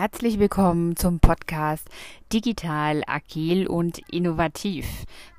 Herzlich willkommen zum Podcast Digital, Agil und Innovativ.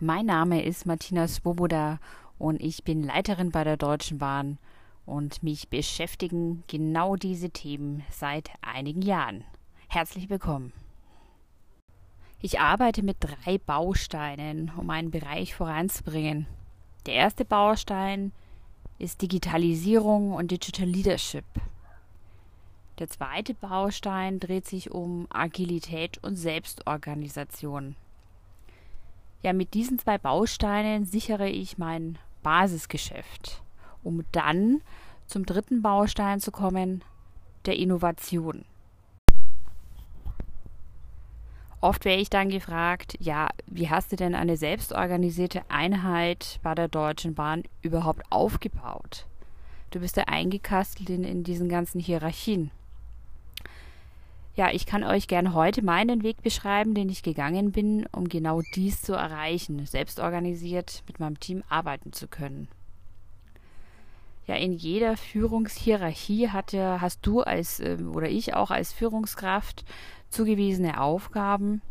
Mein Name ist Martina Svoboda und ich bin Leiterin bei der Deutschen Bahn und mich beschäftigen genau diese Themen seit einigen Jahren. Herzlich willkommen. Ich arbeite mit drei Bausteinen, um einen Bereich voranzubringen. Der erste Baustein ist Digitalisierung und Digital Leadership. Der zweite Baustein dreht sich um Agilität und Selbstorganisation. Ja, mit diesen zwei Bausteinen sichere ich mein Basisgeschäft, um dann zum dritten Baustein zu kommen, der Innovation. Oft wäre ich dann gefragt, ja, wie hast du denn eine selbstorganisierte Einheit bei der Deutschen Bahn überhaupt aufgebaut? Du bist ja eingekastelt in, in diesen ganzen Hierarchien. Ja, ich kann euch gern heute meinen Weg beschreiben, den ich gegangen bin, um genau dies zu erreichen, selbst organisiert mit meinem Team arbeiten zu können. Ja, in jeder Führungshierarchie hat ja, hast du als ähm, oder ich auch als Führungskraft zugewiesene Aufgaben,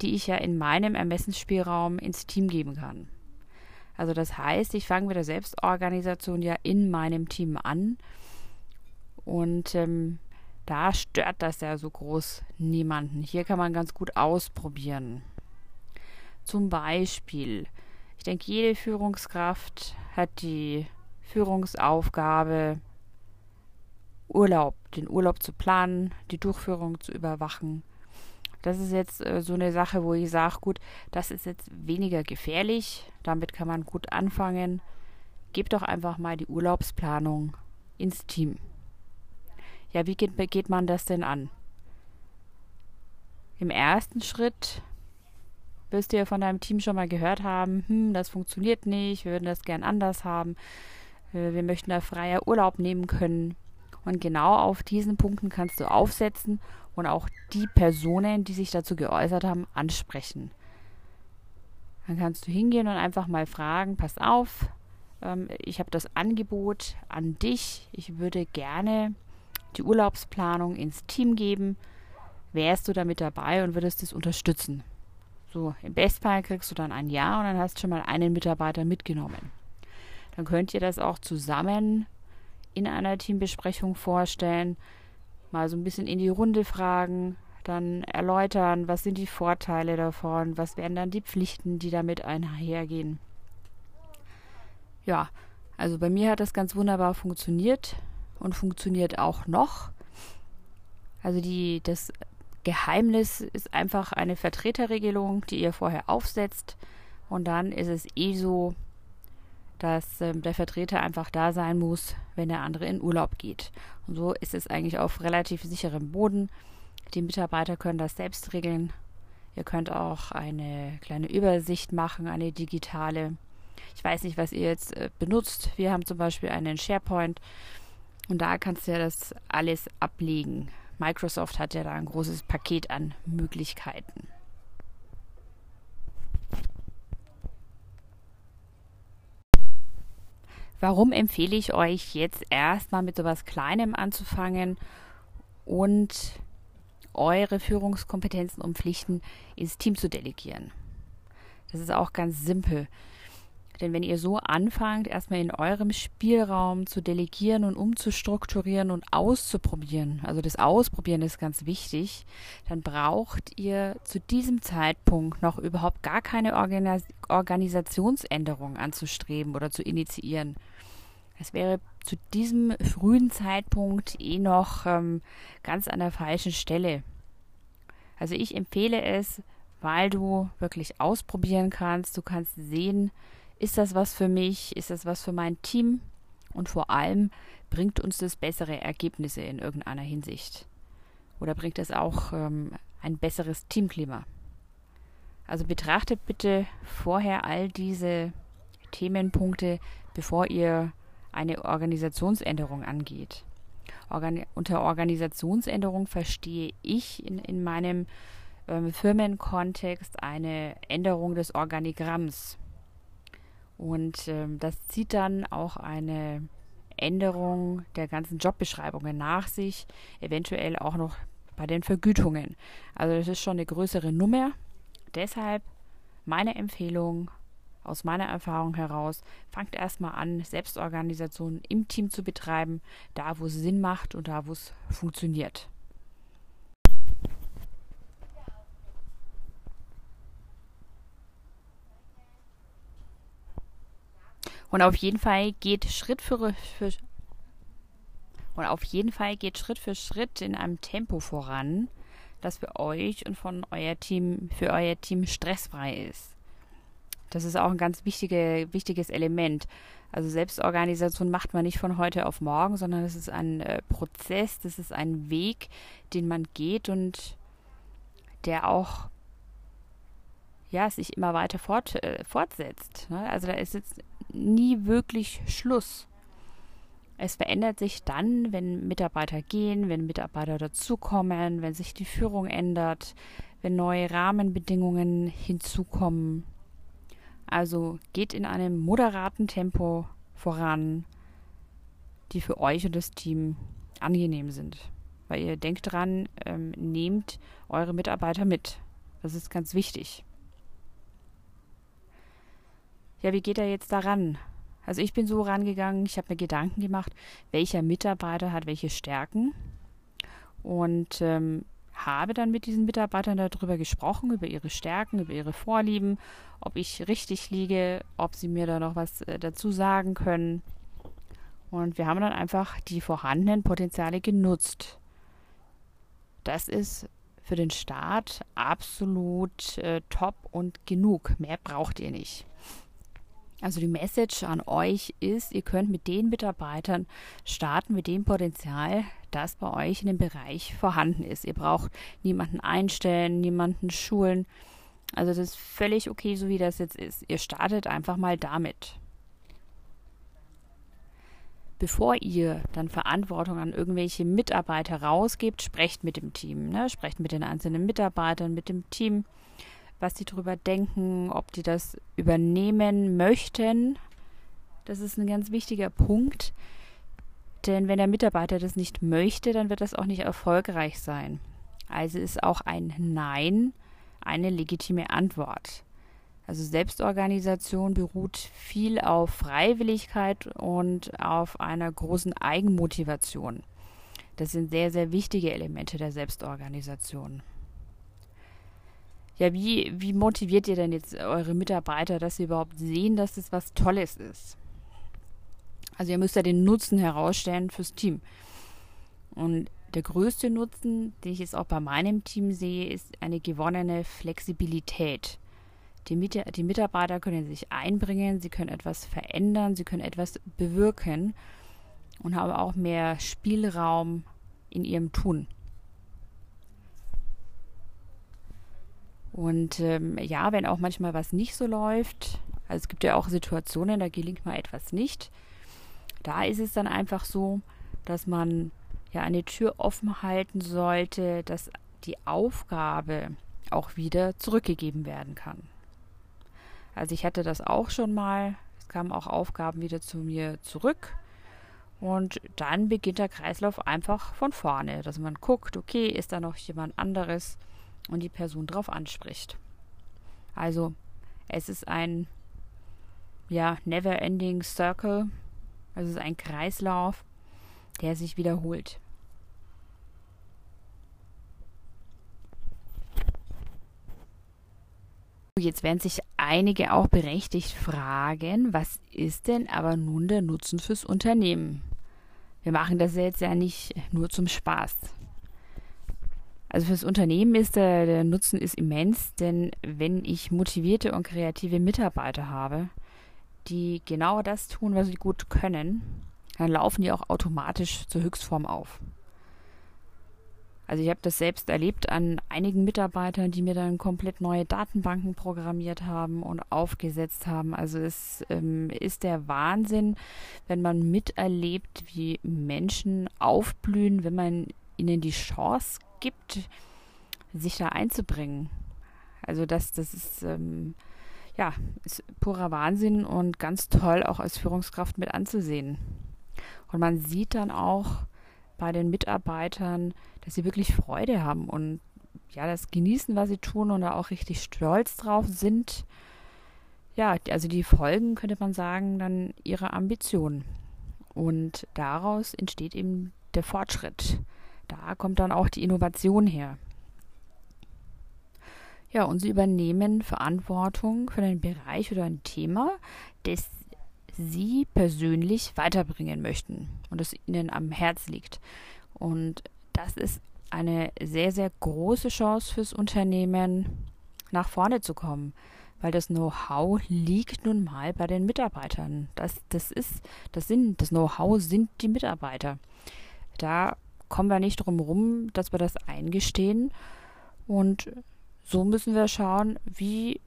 die ich ja in meinem Ermessensspielraum ins Team geben kann. Also das heißt, ich fange mit der Selbstorganisation ja in meinem Team an und ähm, da stört das ja so groß niemanden. Hier kann man ganz gut ausprobieren. Zum Beispiel, ich denke, jede Führungskraft hat die Führungsaufgabe, Urlaub, den Urlaub zu planen, die Durchführung zu überwachen. Das ist jetzt äh, so eine Sache, wo ich sage, gut, das ist jetzt weniger gefährlich, damit kann man gut anfangen. Gebt doch einfach mal die Urlaubsplanung ins Team. Ja, wie geht, geht man das denn an? Im ersten Schritt wirst du ja von deinem Team schon mal gehört haben, hm, das funktioniert nicht, wir würden das gern anders haben, äh, wir möchten da freier Urlaub nehmen können. Und genau auf diesen Punkten kannst du aufsetzen und auch die Personen, die sich dazu geäußert haben, ansprechen. Dann kannst du hingehen und einfach mal fragen, pass auf, ähm, ich habe das Angebot an dich, ich würde gerne die Urlaubsplanung ins Team geben, wärst du damit dabei und würdest es unterstützen. So, im Bestfall kriegst du dann ein Ja und dann hast du schon mal einen Mitarbeiter mitgenommen. Dann könnt ihr das auch zusammen in einer Teambesprechung vorstellen, mal so ein bisschen in die Runde fragen, dann erläutern, was sind die Vorteile davon, was wären dann die Pflichten, die damit einhergehen. Ja, also bei mir hat das ganz wunderbar funktioniert und funktioniert auch noch. Also die, das Geheimnis ist einfach eine Vertreterregelung, die ihr vorher aufsetzt. Und dann ist es eh so, dass ähm, der Vertreter einfach da sein muss, wenn der andere in Urlaub geht. Und so ist es eigentlich auf relativ sicherem Boden. Die Mitarbeiter können das selbst regeln. Ihr könnt auch eine kleine Übersicht machen, eine digitale. Ich weiß nicht, was ihr jetzt äh, benutzt. Wir haben zum Beispiel einen SharePoint. Und da kannst du ja das alles ablegen. Microsoft hat ja da ein großes Paket an Möglichkeiten. Warum empfehle ich euch jetzt erstmal mit sowas Kleinem anzufangen und eure Führungskompetenzen und Pflichten ins Team zu delegieren? Das ist auch ganz simpel. Denn wenn ihr so anfangt, erstmal in eurem Spielraum zu delegieren und umzustrukturieren und auszuprobieren, also das Ausprobieren ist ganz wichtig, dann braucht ihr zu diesem Zeitpunkt noch überhaupt gar keine Organis Organisationsänderung anzustreben oder zu initiieren. Es wäre zu diesem frühen Zeitpunkt eh noch ähm, ganz an der falschen Stelle. Also ich empfehle es, weil du wirklich ausprobieren kannst, du kannst sehen, ist das was für mich? Ist das was für mein Team? Und vor allem bringt uns das bessere Ergebnisse in irgendeiner Hinsicht? Oder bringt es auch ähm, ein besseres Teamklima? Also betrachtet bitte vorher all diese Themenpunkte, bevor ihr eine Organisationsänderung angeht. Organ unter Organisationsänderung verstehe ich in, in meinem ähm, Firmenkontext eine Änderung des Organigramms. Und ähm, das zieht dann auch eine Änderung der ganzen Jobbeschreibungen nach sich, eventuell auch noch bei den Vergütungen. Also das ist schon eine größere Nummer. Deshalb meine Empfehlung aus meiner Erfahrung heraus, fangt erstmal an, Selbstorganisation im Team zu betreiben, da wo es Sinn macht und da wo es funktioniert. Und auf jeden Fall geht Schritt für, für und auf jeden Fall geht Schritt für Schritt in einem Tempo voran, das für euch und von euer Team, für euer Team stressfrei ist. Das ist auch ein ganz wichtige, wichtiges Element. Also Selbstorganisation macht man nicht von heute auf morgen, sondern es ist ein äh, Prozess, das ist ein Weg, den man geht und der auch ja, sich immer weiter fort, äh, fortsetzt. Ne? Also da ist jetzt nie wirklich Schluss. Es verändert sich dann, wenn Mitarbeiter gehen, wenn Mitarbeiter dazukommen, wenn sich die Führung ändert, wenn neue Rahmenbedingungen hinzukommen. Also geht in einem moderaten Tempo voran, die für euch und das Team angenehm sind. Weil ihr denkt dran, ähm, nehmt eure Mitarbeiter mit. Das ist ganz wichtig. Ja, wie geht er jetzt daran? Also ich bin so rangegangen, ich habe mir Gedanken gemacht, welcher Mitarbeiter hat welche Stärken und ähm, habe dann mit diesen Mitarbeitern darüber gesprochen, über ihre Stärken, über ihre Vorlieben, ob ich richtig liege, ob sie mir da noch was äh, dazu sagen können. Und wir haben dann einfach die vorhandenen Potenziale genutzt. Das ist für den Start absolut äh, top und genug. Mehr braucht ihr nicht. Also die Message an euch ist, ihr könnt mit den Mitarbeitern starten, mit dem Potenzial, das bei euch in dem Bereich vorhanden ist. Ihr braucht niemanden einstellen, niemanden schulen. Also das ist völlig okay, so wie das jetzt ist. Ihr startet einfach mal damit. Bevor ihr dann Verantwortung an irgendwelche Mitarbeiter rausgebt, sprecht mit dem Team, ne? sprecht mit den einzelnen Mitarbeitern, mit dem Team was die drüber denken, ob die das übernehmen möchten. Das ist ein ganz wichtiger Punkt. Denn wenn der Mitarbeiter das nicht möchte, dann wird das auch nicht erfolgreich sein. Also ist auch ein Nein eine legitime Antwort. Also Selbstorganisation beruht viel auf Freiwilligkeit und auf einer großen Eigenmotivation. Das sind sehr, sehr wichtige Elemente der Selbstorganisation ja, wie, wie motiviert ihr denn jetzt eure Mitarbeiter, dass sie überhaupt sehen, dass das was Tolles ist? Also ihr müsst ja den Nutzen herausstellen fürs Team. Und der größte Nutzen, den ich jetzt auch bei meinem Team sehe, ist eine gewonnene Flexibilität. Die, Mit die Mitarbeiter können sich einbringen, sie können etwas verändern, sie können etwas bewirken und haben auch mehr Spielraum in ihrem Tun. Und ähm, ja, wenn auch manchmal was nicht so läuft, also es gibt ja auch Situationen, da gelingt mal etwas nicht. Da ist es dann einfach so, dass man ja eine Tür offen halten sollte, dass die Aufgabe auch wieder zurückgegeben werden kann. Also ich hatte das auch schon mal. Es kamen auch Aufgaben wieder zu mir zurück. Und dann beginnt der Kreislauf einfach von vorne, dass man guckt, okay, ist da noch jemand anderes? Und die Person darauf anspricht. Also es ist ein ja, never ending circle, also es ist ein Kreislauf, der sich wiederholt. Jetzt werden sich einige auch berechtigt fragen, was ist denn aber nun der Nutzen fürs Unternehmen? Wir machen das jetzt ja nicht nur zum Spaß. Also fürs Unternehmen ist der, der Nutzen ist immens, denn wenn ich motivierte und kreative Mitarbeiter habe, die genau das tun, was sie gut können, dann laufen die auch automatisch zur Höchstform auf. Also ich habe das selbst erlebt an einigen Mitarbeitern, die mir dann komplett neue Datenbanken programmiert haben und aufgesetzt haben. Also es ähm, ist der Wahnsinn, wenn man miterlebt, wie Menschen aufblühen, wenn man ihnen die Chance gibt, sich da einzubringen. Also das, das ist ähm, ja ist purer Wahnsinn und ganz toll auch als Führungskraft mit anzusehen. Und man sieht dann auch bei den Mitarbeitern, dass sie wirklich Freude haben und ja, das genießen, was sie tun und da auch richtig stolz drauf sind. Ja, also die Folgen, könnte man sagen, dann ihrer Ambitionen. Und daraus entsteht eben der Fortschritt. Da kommt dann auch die Innovation her. Ja, und sie übernehmen Verantwortung für einen Bereich oder ein Thema, das sie persönlich weiterbringen möchten und das ihnen am Herz liegt. Und das ist eine sehr, sehr große Chance fürs Unternehmen, nach vorne zu kommen, weil das Know-how liegt nun mal bei den Mitarbeitern. Das, das ist, das sind, das Know-how sind die Mitarbeiter. Da kommen wir nicht drum rum, dass wir das eingestehen. Und so müssen wir schauen, wie,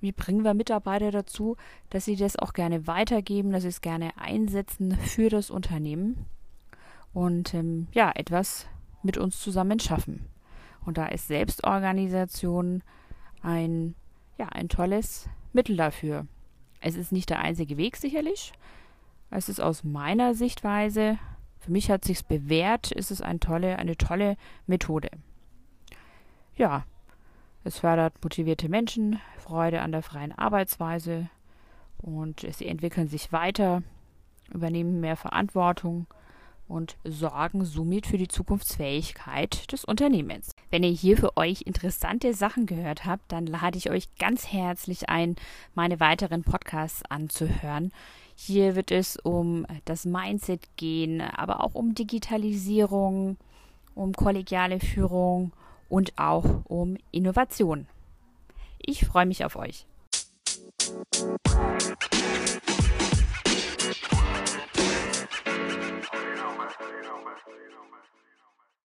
wie bringen wir Mitarbeiter dazu, dass sie das auch gerne weitergeben, dass sie es gerne einsetzen für das Unternehmen und ähm, ja, etwas mit uns zusammen schaffen. Und da ist Selbstorganisation ein, ja, ein tolles Mittel dafür. Es ist nicht der einzige Weg sicherlich. Es ist aus meiner Sichtweise, für mich hat sich's bewährt, ist es eine tolle, eine tolle Methode. Ja, es fördert motivierte Menschen, Freude an der freien Arbeitsweise und sie entwickeln sich weiter, übernehmen mehr Verantwortung und sorgen somit für die Zukunftsfähigkeit des Unternehmens. Wenn ihr hier für euch interessante Sachen gehört habt, dann lade ich euch ganz herzlich ein, meine weiteren Podcasts anzuhören. Hier wird es um das Mindset gehen, aber auch um Digitalisierung, um kollegiale Führung und auch um Innovation. Ich freue mich auf euch.